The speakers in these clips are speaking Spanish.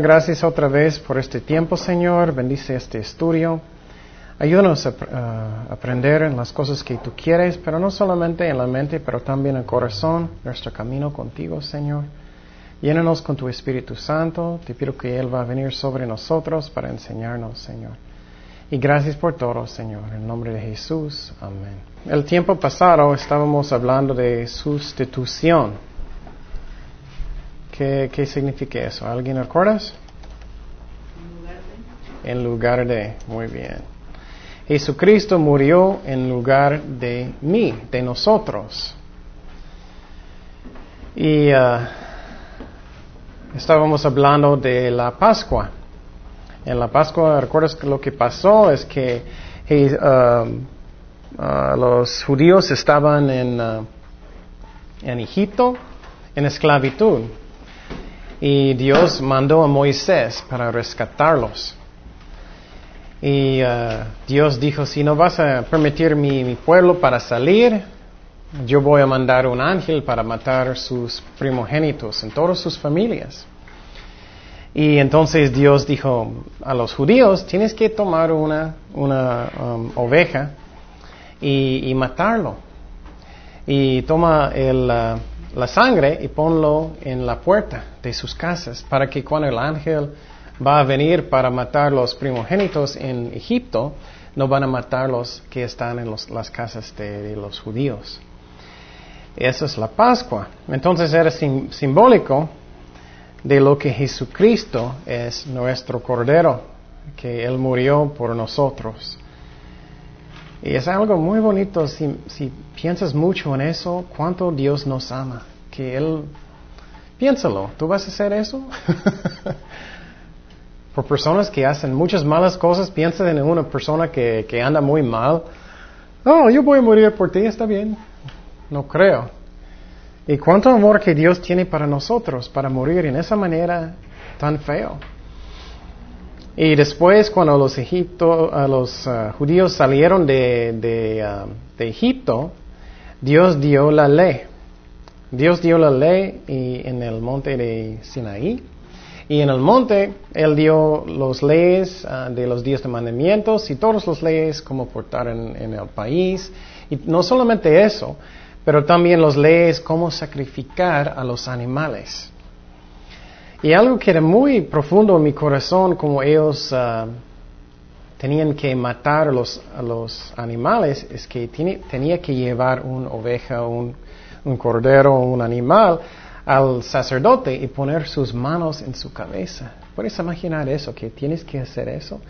Gracias otra vez por este tiempo, Señor. Bendice este estudio. Ayúdanos a, aprender en las cosas que tú quieres, pero no solamente en la mente, pero también en el corazón, nuestro camino contigo, Señor. Llénanos con tu Espíritu Santo. Te pido que Él va a venir sobre nosotros para enseñarnos, Señor. Y gracias por todo, Señor. En nombre de Jesús. Amén. El tiempo pasado estábamos hablando de sustitución. ¿Qué, qué significa eso? ¿Alguien recuerdas? En lugar de. Muy bien. Jesucristo murió en lugar de mí, de nosotros. Y uh, estábamos hablando de la Pascua. En la Pascua, ¿recuerdas lo que pasó? Es que hey, uh, uh, los judíos estaban en, en Egipto en esclavitud y Dios mandó a Moisés para rescatarlos. Y uh, Dios dijo, si no vas a permitir mi, mi, pueblo para salir, yo voy a mandar un ángel para matar sus primogénitos en todas sus familias. Y entonces Dios dijo a los judíos, tienes que tomar una, una um, oveja y, y, matarlo. Y toma el... Uh, la sangre y ponlo en la puerta de sus casas para que cuando el ángel va a venir para matar los primogénitos en Egipto, no van a matar los que están en los, las casas de, los judíos. Esa es la Pascua. Entonces era sim, simbólico de lo que Jesucristo es nuestro Cordero, que Él murió por nosotros. Y es algo muy bonito si, si, piensas mucho en eso, cuánto Dios nos ama. Que Él, piénsalo, ¿tú vas a hacer eso? Por personas que hacen muchas malas cosas, piensa en una persona que, que anda muy mal. Oh, yo voy a morir por ti, está bien. No creo. Y cuánto amor que Dios tiene para nosotros, para morir en esa manera tan feo. Y después, cuando los, Egipto, los uh, judíos salieron de, de, uh, de, Egipto, Dios dio la ley. Dios dio la ley y, en el monte de Sinaí. Y en el monte, Él dio las leyes de los diez mandamientos y todas las leyes como portar en, en el país. Y no solamente eso, pero también las leyes cómo sacrificar a los animales. Y algo que era muy profundo en mi corazón, como ellos uh, tenían que matar a los, los animales, es que tiene, tenía que llevar una oveja, un, un cordero, un animal al sacerdote y poner sus manos en su cabeza. ¿Puedes imaginar eso? Que tienes que hacer eso.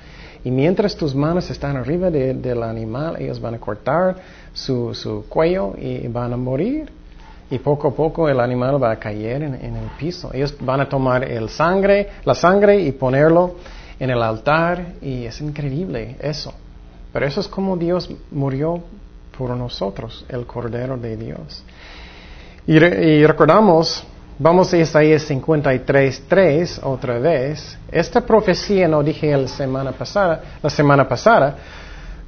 Y mientras tus manos están arriba de, del animal, ellos van a cortar su, su cuello y van a morir y poco a poco el animal va a caer en, el piso. Ellos van a tomar el sangre, la sangre y ponerlo en el altar y es increíble eso. Pero eso es como Dios murió por nosotros, el Cordero de Dios. Y, y recordamos, vamos a Isaías 53.3 otra vez. Esta profecía no dije la semana pasada, la semana pasada,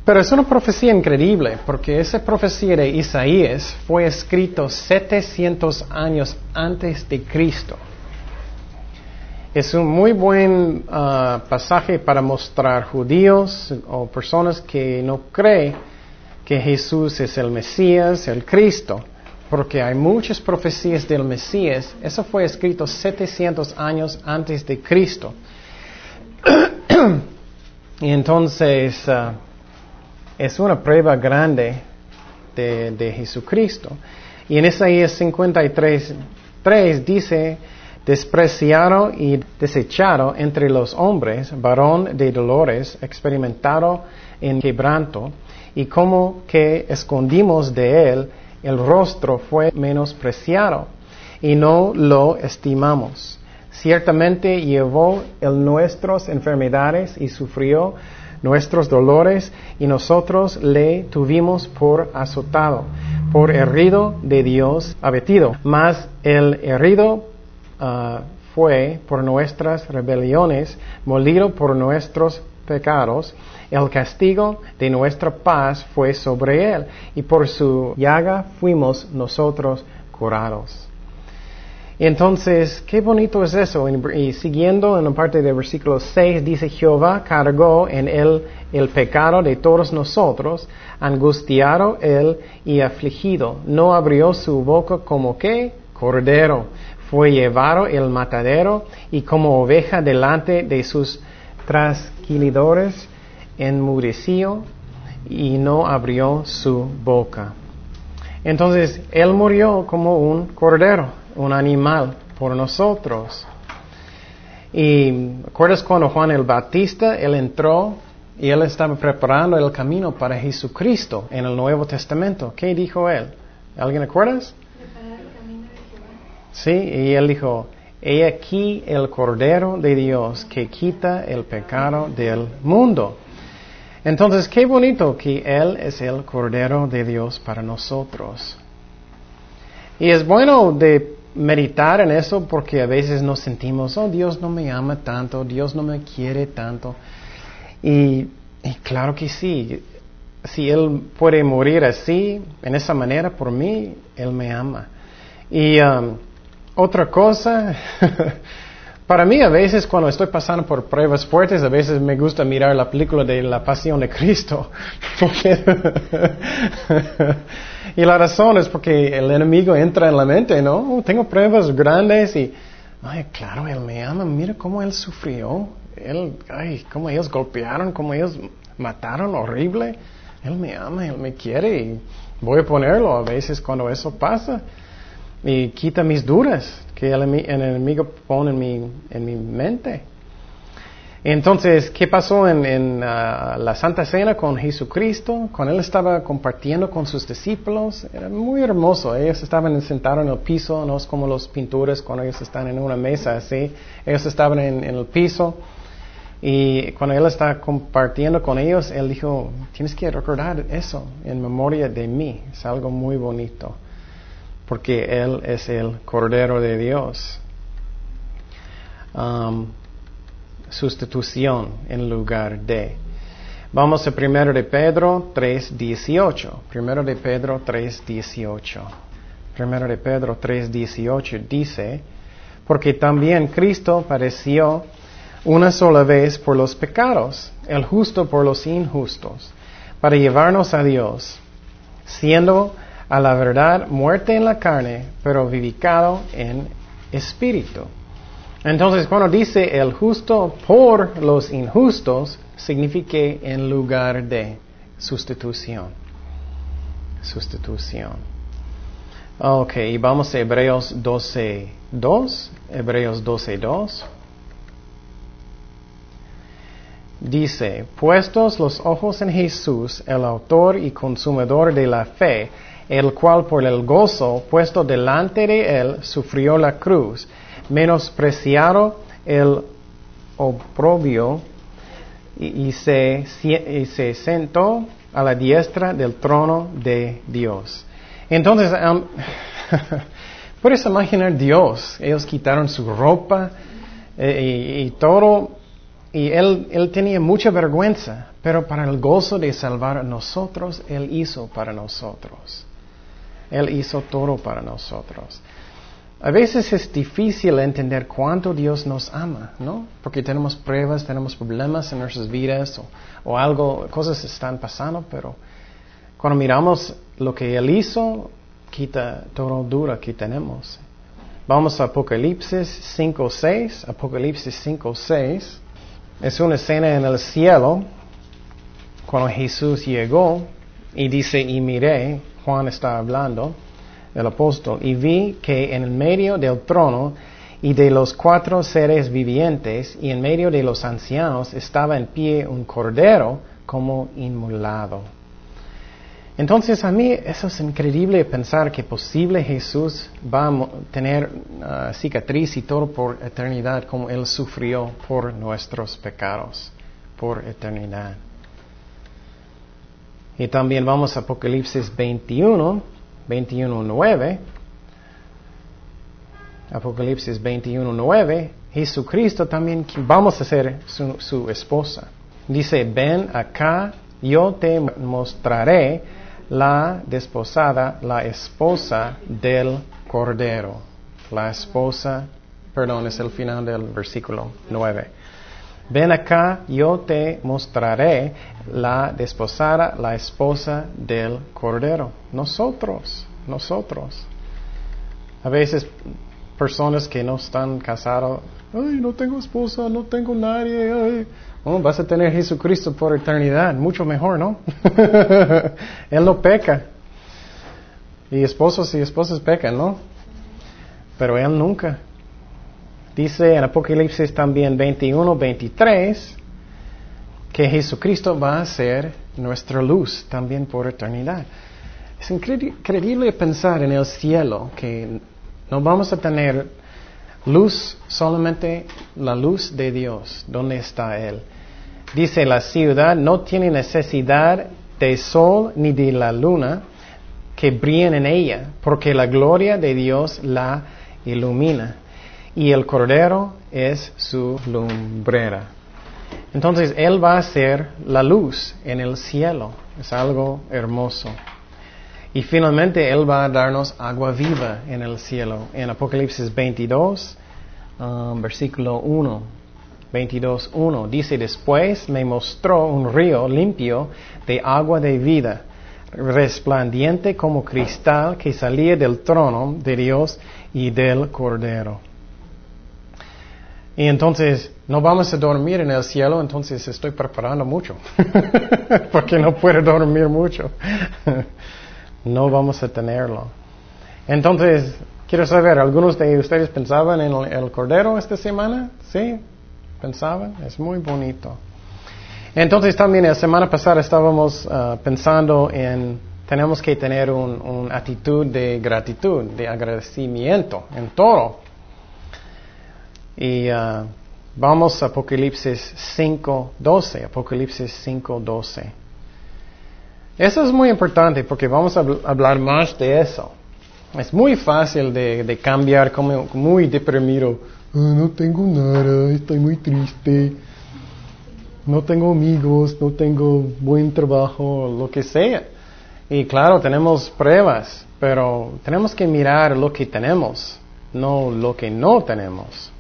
pero es una profecía increíble, porque esa profecía de Isaías fue escrito 700 años antes de Cristo. Es un muy buen uh, pasaje para mostrar judíos o personas que no creen que Jesús es el Mesías, el Cristo, porque hay muchas profecías del Mesías. Eso fue escrito 700 años antes de Cristo. y entonces... Uh, es una prueba grande de, de Jesucristo. Y en Isaías 53, 3 dice, despreciado y desechado entre los hombres, varón de dolores, experimentado en quebranto, y como que escondimos de él, el rostro fue menospreciado, y no lo estimamos. Ciertamente llevó el nuestras enfermedades y sufrió nuestros dolores y nosotros le tuvimos por azotado, por herido de Dios abatido. Mas el herido uh, fue por nuestras rebeliones, molido por nuestros pecados, el castigo de nuestra paz fue sobre él, y por su llaga fuimos nosotros curados. Entonces, qué bonito es eso. Y siguiendo en la parte del versículo 6, dice, Jehová cargó en él el pecado de todos nosotros, angustiado él y afligido. No abrió su boca como que cordero. Fue llevado el matadero y como oveja delante de sus trasquilidores enmudeció y no abrió su boca. Entonces, Él murió como un cordero, un animal por nosotros. Y ¿recuerdas cuando Juan el Bautista, él entró y él estaba preparando el camino para Jesucristo en el Nuevo Testamento? ¿Qué dijo él? ¿Alguien acuerdas? Sí, y él dijo, he aquí el Cordero de Dios que quita el pecado del mundo. Entonces, qué bonito que Él es el Cordero de Dios para nosotros. Y es bueno de meditar en eso porque a veces nos sentimos, oh, Dios no me ama tanto, Dios no me quiere tanto. Y, claro que sí, si Él puede morir así, en esa manera, por mí, Él me ama. Y um, otra cosa, Para mí a veces cuando estoy pasando por pruebas fuertes, a veces me gusta mirar la película de la pasión de Cristo. y la razón es porque el enemigo entra en la mente, ¿no? Oh, tengo pruebas grandes y, ay, claro, Él me ama, mira cómo Él sufrió. Él, ay, cómo ellos golpearon, cómo ellos mataron horrible. Él me ama, Él me quiere y voy a ponerlo a veces cuando eso pasa y quita mis dudas que el, enemigo pone en mi, en mi mente. Entonces, ¿qué pasó en, ah, la Santa Cena con Jesucristo? Cuando Él estaba compartiendo con sus discípulos, era muy hermoso. Ellos estaban sentados en el piso, no es como los pintores cuando ellos están en una mesa así. Ellos estaban en, en el piso. Y cuando Él estaba compartiendo con ellos, Él dijo, tienes que recordar eso en memoria de mí. Es algo muy bonito porque Él es el Cordero de Dios. Um, sustitución en lugar de. Vamos a 1 de Pedro 3.18. 1 de Pedro 3.18. 1 de Pedro 3.18 dice, porque también Cristo padeció una sola vez por los pecados, el justo por los injustos, para llevarnos a Dios, siendo a la verdad muerte en la carne, pero vivificado en espíritu. Entonces, cuando dice el justo por los injustos, significa en lugar de sustitución. Sustitución. Ok, y vamos a Hebreos 12, 2. Hebreos 12, 2. Dice, puestos los ojos en Jesús, el autor y consumador de la fe, el cual por el gozo puesto delante de él sufrió la cruz, menospreciado el oprobio y, se, se sentó a la diestra del trono de Dios. Entonces, puedes imaginar Dios, ellos quitaron su ropa eh, y, todo, y él, él tenía mucha vergüenza, pero para el gozo de salvar a nosotros, Él hizo para nosotros. Él hizo todo para nosotros. A veces es difícil entender cuánto Dios nos ama, ¿no? Porque tenemos pruebas, tenemos problemas en nuestras vidas o, algo, cosas están pasando, pero cuando miramos lo que Él hizo, quita todo dura que tenemos. Vamos a Apocalipsis 5.6. Apocalipsis 5.6 es una escena en el cielo cuando Jesús llegó y dice, y miré Juan está hablando, el apóstol, y vi que en el medio del trono y de los cuatro seres vivientes y en medio de los ancianos estaba en pie un cordero como inmolado. Entonces a mí eso es increíble pensar que posible Jesús va a tener uh, cicatriz y todo por eternidad como Él sufrió por nuestros pecados, por eternidad. Y también vamos a Apocalipsis 21, 21, 9. Apocalipsis 21, 9. Jesucristo también vamos a ser su, esposa. Dice, ven acá, yo te mostraré la desposada, la esposa del Cordero. la esposa, perdón, es el final del versículo 9. Ven acá, yo te mostraré la desposada, la esposa del Cordero. Nosotros, nosotros. A veces personas que no están casados, ay, no tengo esposa, no tengo nadie, ay. Oh, vas a tener Jesucristo por eternidad, mucho mejor, ¿no? Él no peca. Y esposos y esposas pecan, ¿no? Pero Él nunca. Dice en Apocalipsis también 21, 23, que Jesucristo va a ser nuestra luz también por eternidad. Es increíble pensar en el cielo que no vamos a tener luz, solamente la luz de Dios. ¿Dónde está Él? Dice, la ciudad no tiene necesidad de sol ni de la luna que brillen en ella, porque la gloria de Dios la ilumina. Y el cordero es su lumbrera. Entonces Él va a ser la luz en el cielo. Es algo hermoso. Y finalmente Él va a darnos agua viva en el cielo. En Apocalipsis 22, um, versículo 1. 22.1 dice después me mostró un río limpio de agua de vida resplandiente como cristal que salía del trono de Dios y del Cordero. Y entonces no vamos a dormir en el cielo, entonces estoy preparando mucho, porque no puedo dormir mucho. no vamos a tenerlo. Entonces, quiero saber, ¿algunos de ustedes pensaban en el Cordero esta semana? ¿Sí? ¿Pensaban? Es muy bonito. Entonces también la semana pasada estábamos uh, pensando en tenemos que tener una actitud de gratitud, de agradecimiento en todo. Y uh, vamos a Apocalipsis 5.12, Apocalipsis 5.12. Eso es muy importante porque vamos a hablar más de eso. Es muy fácil de, cambiar como muy deprimido. Ah, no tengo nada, estoy muy triste no tengo amigos, no tengo buen trabajo, lo que sea. Y claro, tenemos pruebas, pero tenemos que mirar lo que tenemos, no lo que no tenemos.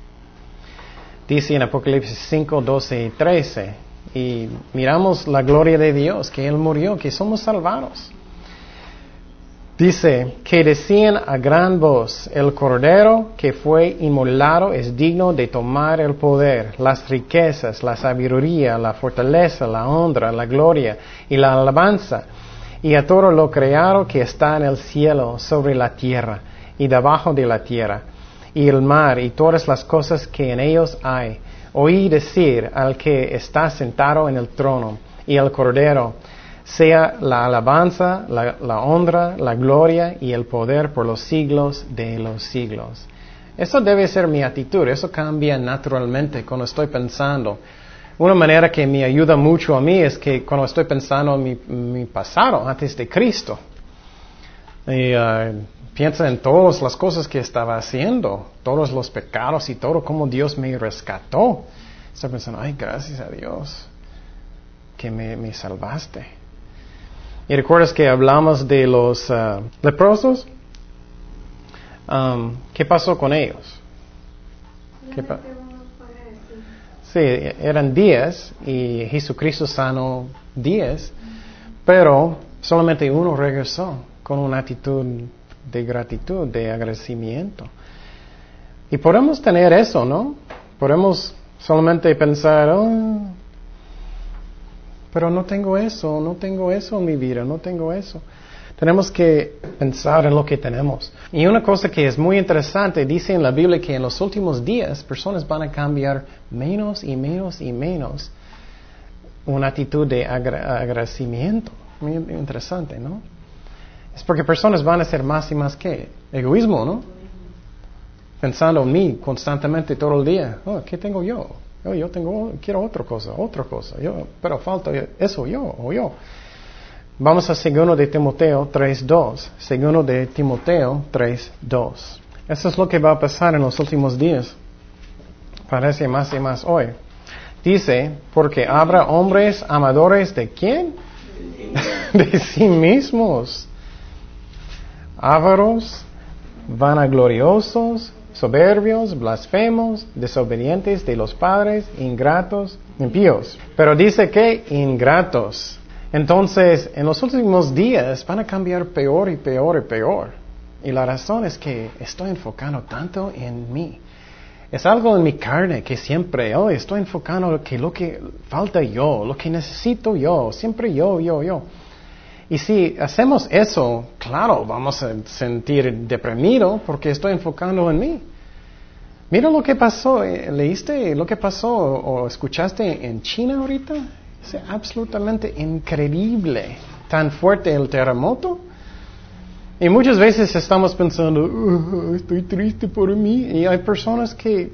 Dice en Apocalipsis 5, 12 y 13, y miramos la gloria de Dios, que Él murió, que somos salvados. Dice que decían a gran voz, el Cordero que fue inmolado es digno de tomar el poder, las riquezas, la sabiduría, la fortaleza, la honra, la gloria y la alabanza, y a todo lo creado que está en el cielo, sobre la tierra y debajo de la tierra, y el mar y todas las cosas que en ellos hay. Oí decir al que está sentado en el trono y al Cordero, sea la alabanza, la, honra, la gloria y el poder por los siglos de los siglos. Eso debe ser mi actitud, eso cambia naturalmente cuando estoy pensando. Una manera que me ayuda mucho a mí es que cuando estoy pensando en mi, pasado, antes de Cristo, y, uh, piensa en todas las cosas que estaba haciendo, todos los pecados y todo, cómo Dios me rescató. Estoy pensando, ay, gracias a Dios que me salvaste. Y recuerdas que hablamos de los uh, leprosos. Um, ¿Qué pasó con ellos? sí, eran diez y Jesucristo sanó diez, pero solamente uno regresó con una actitud de gratitud, de agradecimiento. Y podemos tener eso, ¿no? Podemos solamente pensar, oh, pero no tengo eso, no tengo eso en mi vida, no tengo eso. Tenemos que pensar en lo que tenemos. Y una cosa que es muy interesante, dice en la Biblia que en los últimos días personas van a cambiar menos y menos y menos una actitud de agradecimiento. Muy interesante, ¿no? Es porque personas van a ser más y más que egoísmo, ¿no? Pensando en mí constantemente todo el día. Oh, ¿Qué tengo yo? Oh, yo, tengo, quiero otra cosa, otra cosa, yo, pero falta eso yo o yo. Vamos a segundo de Timoteo 3.2. Segundo de Timoteo 3.2. Eso es lo que va a pasar en los últimos días. Parece más y más hoy. Dice, porque habrá hombres amadores de quién? de sí mismos. Ávaros, vanagloriosos, soberbios, blasfemos, desobedientes de los padres, ingratos, impíos. Pero dice que ingratos. Entonces, en los últimos días van a cambiar peor y peor y peor. Y la razón es que estoy enfocando tanto en mí. Es algo en mi carne que siempre, oh, estoy enfocando que lo que falta yo, lo que necesito yo, siempre yo, yo, yo. Y si hacemos eso, claro, vamos a sentir deprimido porque estoy enfocando en mí. Mira lo que pasó, eh, leíste lo que pasó o escuchaste en China ahorita. Es absolutamente increíble, tan fuerte el terremoto. Y muchas veces estamos pensando, uh, estoy triste por mí. Y hay personas que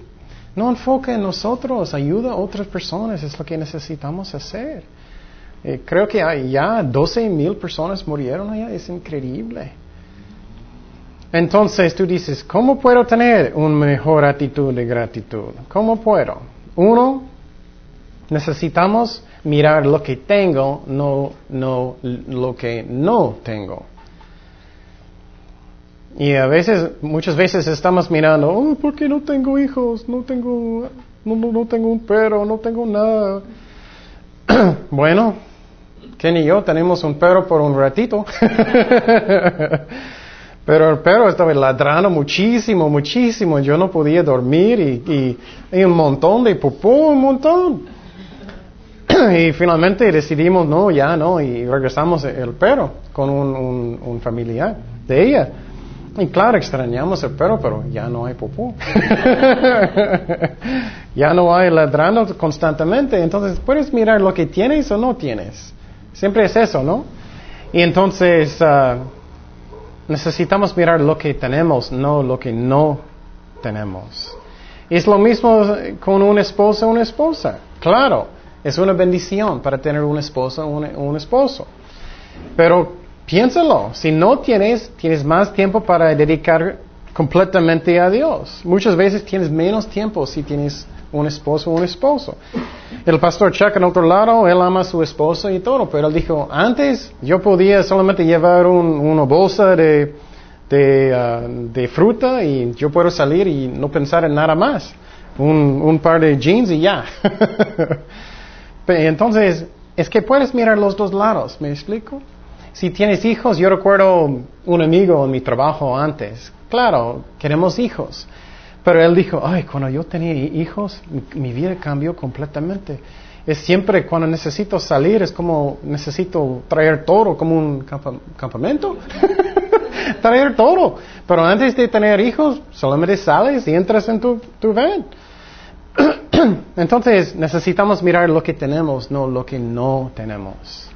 no enfocan en nosotros, ayuda a otras personas, es lo que necesitamos hacer. Eh, creo que ya 12 mil personas murieron allá, es increíble. Entonces tú dices, ¿cómo puedo tener una mejor actitud de gratitud? ¿Cómo puedo? Uno, necesitamos mirar lo que tengo, no, no lo que no tengo. Y a veces, muchas veces estamos mirando, oh, ¿por qué no tengo hijos? No tengo, no, no, tengo un perro, no tengo nada. bueno, Ken y yo tenemos un perro por un ratito. Pero el perro estaba ladrando muchísimo, muchísimo. Yo no podía dormir y, y, un montón de popó, un montón. y finalmente decidimos, no, ya no, y regresamos el perro con un, familiar de ella. Y claro, extrañamos el perro, pero ya no hay popó. ya no hay ladrando constantemente. Entonces, puedes mirar lo que tienes o no tienes. Siempre es eso, ¿no? Y entonces, ah, necesitamos mirar lo que tenemos, no lo que no tenemos. Es lo mismo con un esposo o una esposa. Claro, es una bendición para tener una esposa o un esposo. Pero Piénsalo, si no tienes, tienes más tiempo para dedicar completamente a Dios. Muchas veces tienes menos tiempo si tienes un esposo un esposo. El pastor Chuck, en otro lado, él ama a su esposa y todo, pero él dijo, antes yo podía solamente llevar una bolsa de, de, ah, fruta y yo puedo salir y no pensar en nada más. Un, un par de jeans y ya. Entonces, es que puedes mirar los dos lados, ¿me explico? Si tienes hijos, yo recuerdo un amigo en mi trabajo antes. Claro, queremos hijos. Pero él dijo, ay, cuando yo tenía hijos, mi, vida cambió completamente. Es siempre cuando necesito salir, es como necesito traer todo, como un campamento. traer todo. Pero antes de tener hijos, solamente sales y entras en tu, tu. Entonces necesitamos mirar lo que tenemos, no lo que no tenemos.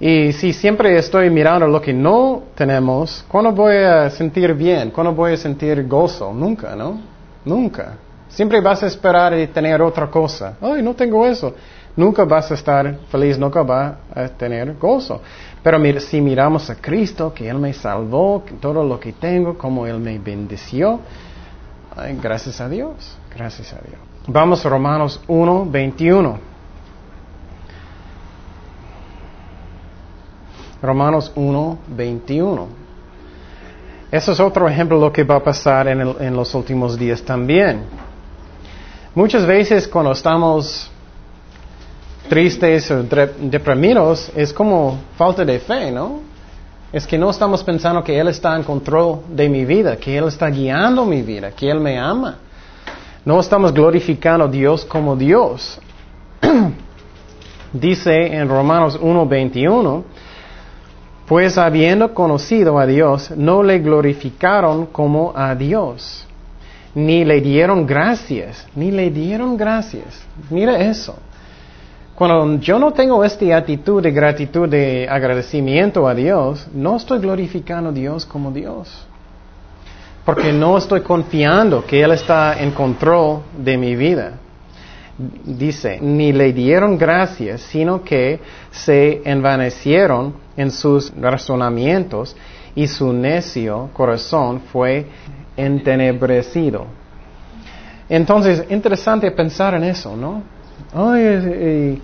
Y si siempre estoy mirando lo que no tenemos, ¿cuándo voy a sentir bien? ¿Cuándo voy a sentir gozo? Nunca, ¿no? Nunca. Siempre vas a esperar y tener otra cosa. Ay, no tengo eso. Nunca vas a estar feliz, nunca vas a tener gozo. Pero si miramos a Cristo, que Él me salvó, todo lo que tengo, como Él me bendeció, ay, gracias a Dios, gracias a Dios. Vamos a Romanos 1, 21. Romanos 1, 21. Eso es otro ejemplo de lo que va a pasar en, en los últimos días también. Muchas veces cuando estamos tristes o deprimidos es como falta de fe, ¿no? Es que no estamos pensando que Él está en control de mi vida, que Él está guiando mi vida, que Él me ama. No estamos glorificando a Dios como Dios. Dice en Romanos 1.21, pues habiendo conocido a Dios, no le glorificaron como a Dios, ni le dieron gracias, ni le dieron gracias. Mira eso. Cuando yo no tengo esta actitud de gratitud, de agradecimiento a Dios, no estoy glorificando a Dios como Dios. Porque no estoy confiando que Él está en control de mi vida dice, ni le dieron gracias, sino que se envanecieron en sus razonamientos y su necio corazón fue entenebrecido. Entonces, interesante pensar en eso, ¿no? Ay,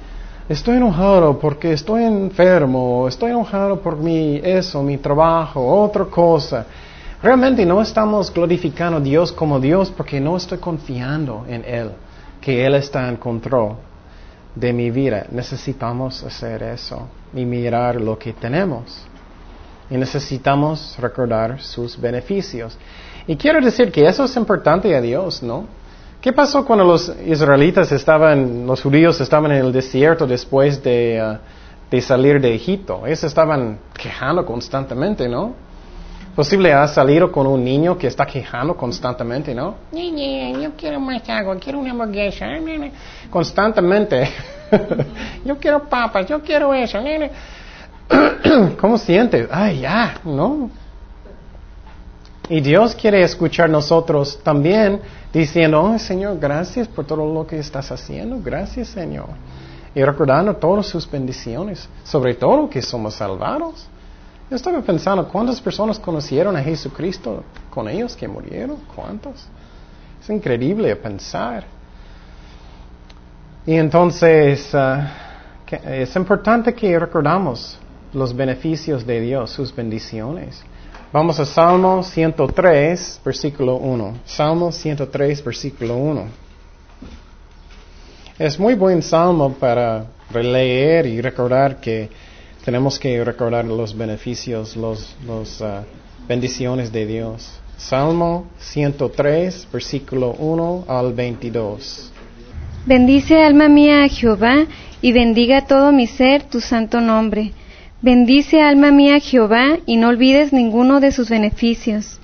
estoy enojado porque estoy enfermo, estoy enojado por mi eso, mi trabajo, otra cosa. realmente no estamos glorificando a Dios como Dios porque no estoy confiando en Él, que Él está en control de mi vida. Necesitamos hacer eso y mirar lo que tenemos. Y necesitamos recordar sus beneficios. Y quiero decir que eso es importante a Dios, ¿no? ¿Qué pasó cuando los israelitas estaban, los judíos estaban en el desierto después de, de salir de Egipto? Ellos estaban quejando constantemente, ¿no? Posible ha salido con un niño que está quejando constantemente, ¿no? Yo quiero más agua, quiero una hamburguesa. Constantemente. yo quiero papas, yo quiero eso. ¿Cómo sientes? Ay, ya, ¿no? Y Dios quiere escuchar nosotros también diciendo, oh Señor, gracias por todo lo que estás haciendo, gracias Señor. Y recordando todas sus bendiciones, sobre todo que somos salvados. Estaba pensando, ¿cuántas personas conocieron a Jesucristo con ellos que murieron? ¿Cuántos? Es increíble pensar. Y entonces, ah, es importante que recordamos los beneficios de Dios, sus bendiciones. Vamos a Salmo 103, versículo 1. Salmo 103, versículo 1. Es muy buen salmo para releer y recordar que tenemos que recordar los beneficios, los, los uh, bendiciones de Dios. Salmo 103, versículo 1 al 22. Bendice alma mía a Jehová y bendiga todo mi ser tu santo nombre. Bendice alma mía a Jehová y no olvides ninguno de sus beneficios.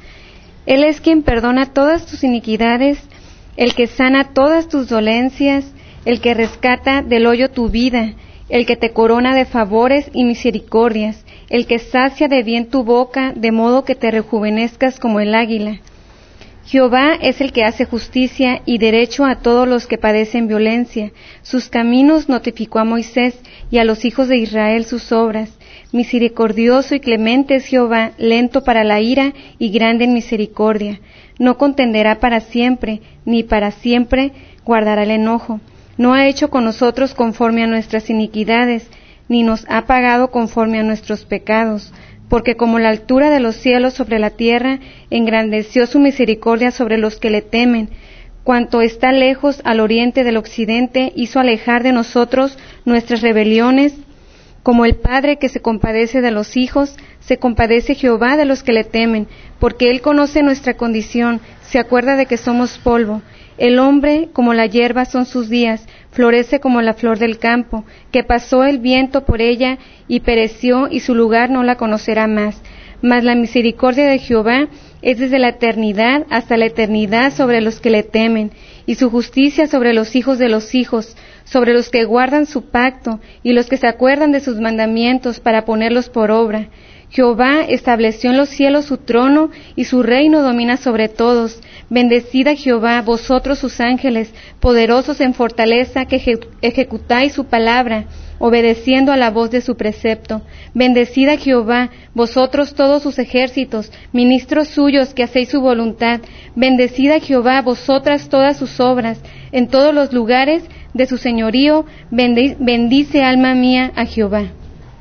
Él es quien perdona todas tus iniquidades, el que sana todas tus dolencias, el que rescata del hoyo tu vida, el que te corona de favores y misericordias, el que sacia de bien tu boca, de modo que te rejuvenezcas como el águila. Jehová es el que hace justicia y derecho a todos los que padecen violencia. Sus caminos notificó a Moisés y a los hijos de Israel sus obras. Misericordioso y clemente es Jehová, lento para la ira y grande en misericordia. No contenderá para siempre, ni para siempre guardará el enojo no ha hecho con nosotros conforme a nuestras iniquidades, ni nos ha pagado conforme a nuestros pecados, porque como la altura de los cielos sobre la tierra, engrandeció su misericordia sobre los que le temen, cuanto está lejos al oriente del occidente, hizo alejar de nosotros nuestras rebeliones, como el Padre que se compadece de los hijos, se compadece Jehová de los que le temen, porque Él conoce nuestra condición, se acuerda de que somos polvo. El hombre, como la hierba son sus días, florece como la flor del campo, que pasó el viento por ella y pereció y su lugar no la conocerá más. Mas la misericordia de Jehová es desde la eternidad hasta la eternidad sobre los que le temen, y su justicia sobre los hijos de los hijos, sobre los que guardan su pacto y los que se acuerdan de sus mandamientos para ponerlos por obra. Jehová estableció en los cielos su trono y su reino domina sobre todos. Bendecida Jehová, vosotros sus ángeles, poderosos en fortaleza, que ejecutáis su palabra, obedeciendo a la voz de su precepto. Bendecida Jehová, vosotros todos sus ejércitos, ministros suyos que hacéis su voluntad. Bendecida Jehová, vosotras todas sus obras, en todos los lugares de su señorío. Bendice alma mía a Jehová.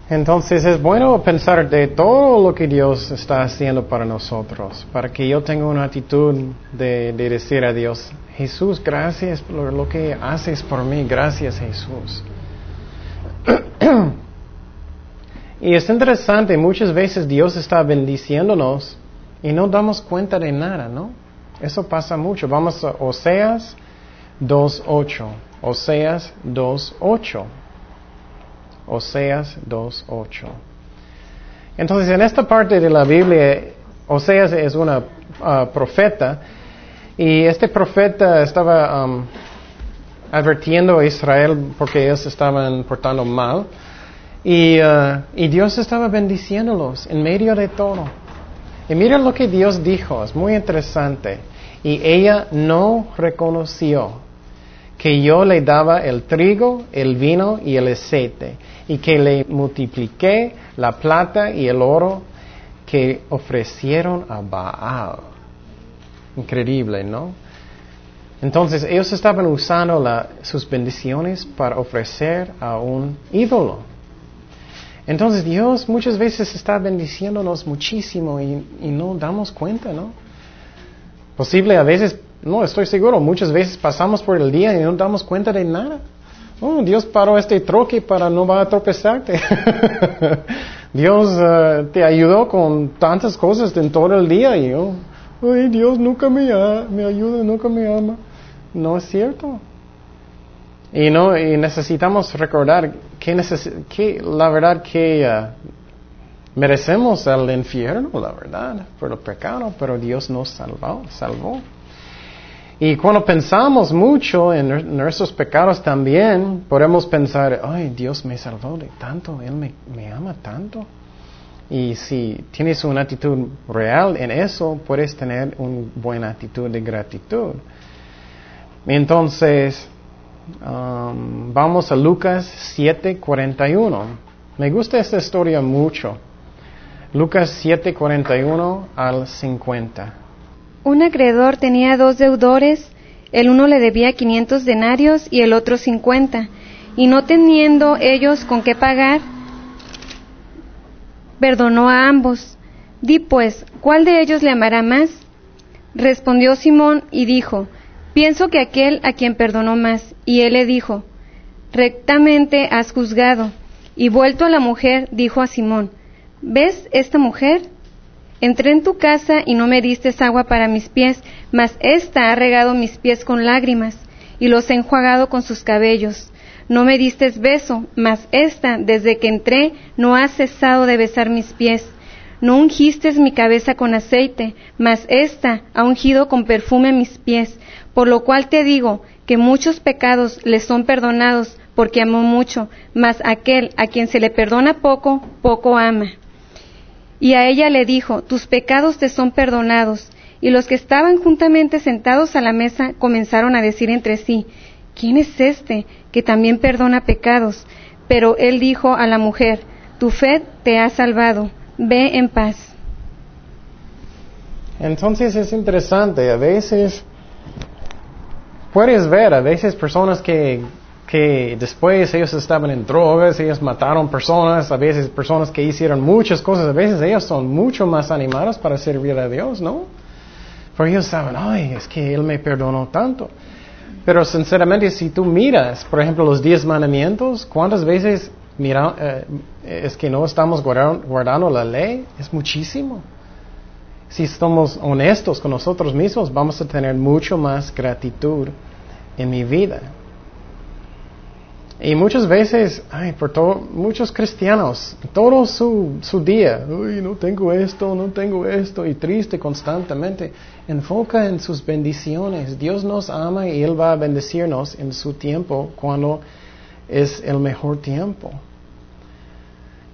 Entonces es bueno pensar de todo lo que Dios está haciendo para nosotros, para que yo tenga una actitud de, decir a Dios, Jesús, gracias por lo que haces por mí, gracias Jesús. y es interesante, muchas veces Dios está bendiciéndonos y no damos cuenta de nada, ¿no? Eso pasa mucho. Vamos a Oseas 2.8. Oseas 2.8. Oseas 2.8. Entonces, en esta parte de la Biblia, Oseas es una uh, profeta y este profeta estaba um, advirtiendo a Israel porque ellos estaban portando mal y, uh, y Dios estaba bendiciéndolos en medio de todo. Y miren lo que Dios dijo, es muy interesante. Y ella no reconoció que yo le daba el trigo, el vino y el aceite y que le multipliqué la plata y el oro que ofrecieron a Baal. Increíble, ¿no? Entonces ellos estaban usando sus bendiciones para ofrecer a un ídolo. Entonces Dios muchas veces está bendiciéndonos muchísimo y, y no damos cuenta, ¿no? Posible a veces, no estoy seguro, muchas veces pasamos por el día y no damos cuenta de nada. Oh, Dios paró este troque para no va a tropezarte. Dios eh, te ayudó con tantas cosas en todo el día y yo, Dios nunca me, me ayuda, nunca me ama. No es cierto. Y no y necesitamos recordar que, que la verdad que eh, merecemos el infierno, la verdad, por el pecado, pero Dios nos salvó, salvó. Y cuando pensamos mucho en nuestros pecados también, podemos pensar, ay, Dios me salvó de tanto, Él me, me ama tanto. Y si tienes una actitud real en eso, puedes tener una buena actitud de gratitud. Entonces, um, vamos a Lucas 7:41. Me gusta esta historia mucho. Lucas 7:41 al 50. Un acreedor tenía dos deudores, el uno le debía 500 denarios y el otro 50, y no teniendo ellos con qué pagar, perdonó a ambos. Di pues, ¿cuál de ellos le amará más? Respondió Simón y dijo, pienso que aquel a quien perdonó más. Y él le dijo, rectamente has juzgado. Y vuelto a la mujer, dijo a Simón, ¿ves esta mujer? Entré en tu casa y no me diste agua para mis pies, mas ésta ha regado mis pies con lágrimas y los he enjuagado con sus cabellos. No me diste beso, mas ésta, desde que entré, no ha cesado de besar mis pies. No ungiste mi cabeza con aceite, mas ésta ha ungido con perfume mis pies. Por lo cual te digo que muchos pecados le son perdonados, porque amó mucho, mas aquel a quien se le perdona poco, poco ama. Y a ella le dijo, tus pecados te son perdonados. Y los que estaban juntamente sentados a la mesa comenzaron a decir entre sí, ¿quién es este que también perdona pecados? Pero él dijo a la mujer, tu fe te ha salvado, ve en paz. Entonces es interesante, a veces puedes ver, a veces personas que que después ellos estaban en drogas, ellos mataron personas, a veces personas que hicieron muchas cosas, a veces ellos son mucho más animados para servir a Dios, ¿no? Porque ellos saben, ay, es que Él me perdonó tanto. Pero sinceramente, si tú miras, por ejemplo, los diez mandamientos, ¿cuántas veces mira, eh, es que no estamos guardando, guardando la ley? Es muchísimo. Si estamos honestos con nosotros mismos, vamos a tener mucho más gratitud en mi vida. Y muchas veces, ay, por todo, muchos cristianos, todo su, su día, uy, no tengo esto, no tengo esto, y triste constantemente, enfoca en sus bendiciones. Dios nos ama y Él va a bendecirnos en su tiempo cuando es el mejor tiempo.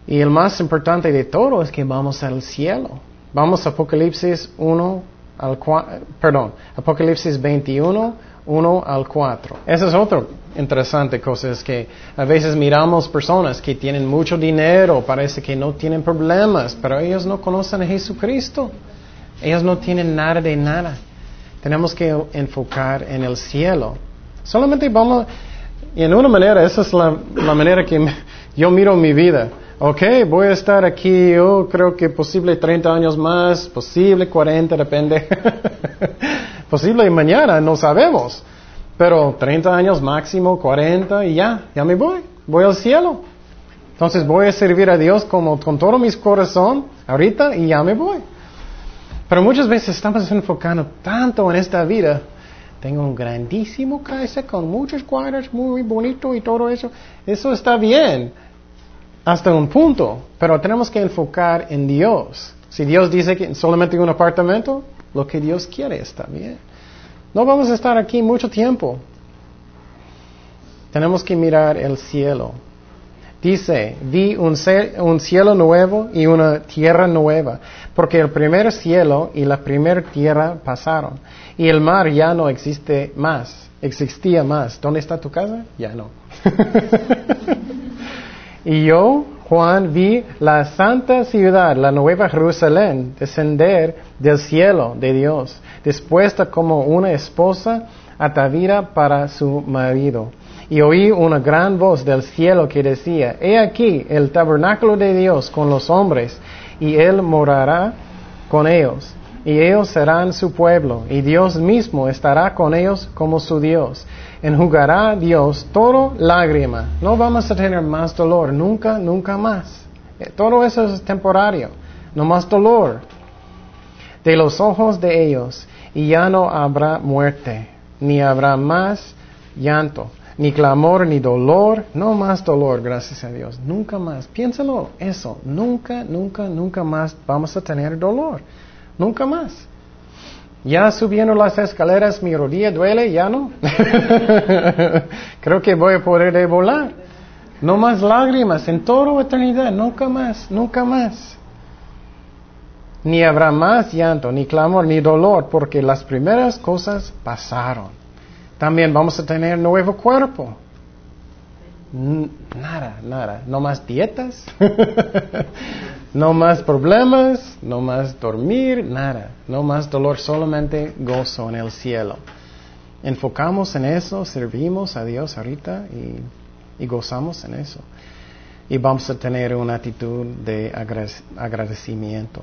Y el más importante de todo es que vamos al cielo. Vamos a Apocalipsis 1 al 4, perdón, Apocalipsis 21, 1 al 4. Esa es otra interesante cosa, es que a veces miramos personas que tienen mucho dinero, parece que no tienen problemas, pero ellos no conocen a Jesucristo. Ellos no tienen nada de nada. Tenemos que enfocar en el cielo. Solamente vamos, y en una manera, esa es la, manera que yo miro mi vida. Ok, voy a estar aquí, yo creo que posible 30 años más, posible 40, depende. posible mañana, no sabemos. Pero 30 años máximo, 40 y ya, ya me voy, voy al cielo. Entonces voy a servir a Dios como con todo mi corazón ahorita y ya me voy. Pero muchas veces estamos enfocando tanto en esta vida. Tengo un grandísimo casa con muchos cuadros, muy bonito y todo eso. Eso está bien hasta un punto, pero tenemos que enfocar en Dios. Si Dios dice que solamente un apartamento, lo que Dios quiere está bien. No vamos a estar aquí mucho tiempo. Tenemos que mirar el cielo. Dice, vi un, cielo nuevo y una tierra nueva, porque el primer cielo y la primera tierra pasaron, y el mar ya no existe más, existía más. ¿Dónde está tu casa? Ya no. y yo, Juan, vi la santa ciudad, la nueva Jerusalén, descender del cielo de Dios dispuesta como una esposa atavida para su marido. Y oí una gran voz del cielo que decía, He aquí el tabernáculo de Dios con los hombres, y Él morará con ellos, y ellos serán su pueblo, y Dios mismo estará con ellos como su Dios. Enjugará Dios todo lágrima. No vamos a tener más dolor, nunca, nunca más. Eh, todo eso es temporario, no más dolor de los ojos de ellos, y ya no habrá muerte, ni habrá más llanto ni clamor, ni dolor, no más dolor, gracias a Dios, nunca más. Piénsalo, eso, nunca, nunca, nunca más vamos a tener dolor, nunca más. Ya subiendo las escaleras, mi rodilla duele, ya no. Creo que voy a poder volar. No más lágrimas en toda eternidad, nunca más, nunca más. Ni habrá más llanto, ni clamor, ni dolor, porque las primeras cosas pasaron. También vamos a tener nuevo cuerpo. Nada, nada. No más dietas, no más problemas, no más dormir, nada. No más dolor, solamente gozo en el cielo. Enfocamos en eso, servimos a Dios ahorita y, gozamos en eso. Y vamos a tener una actitud de agradecimiento.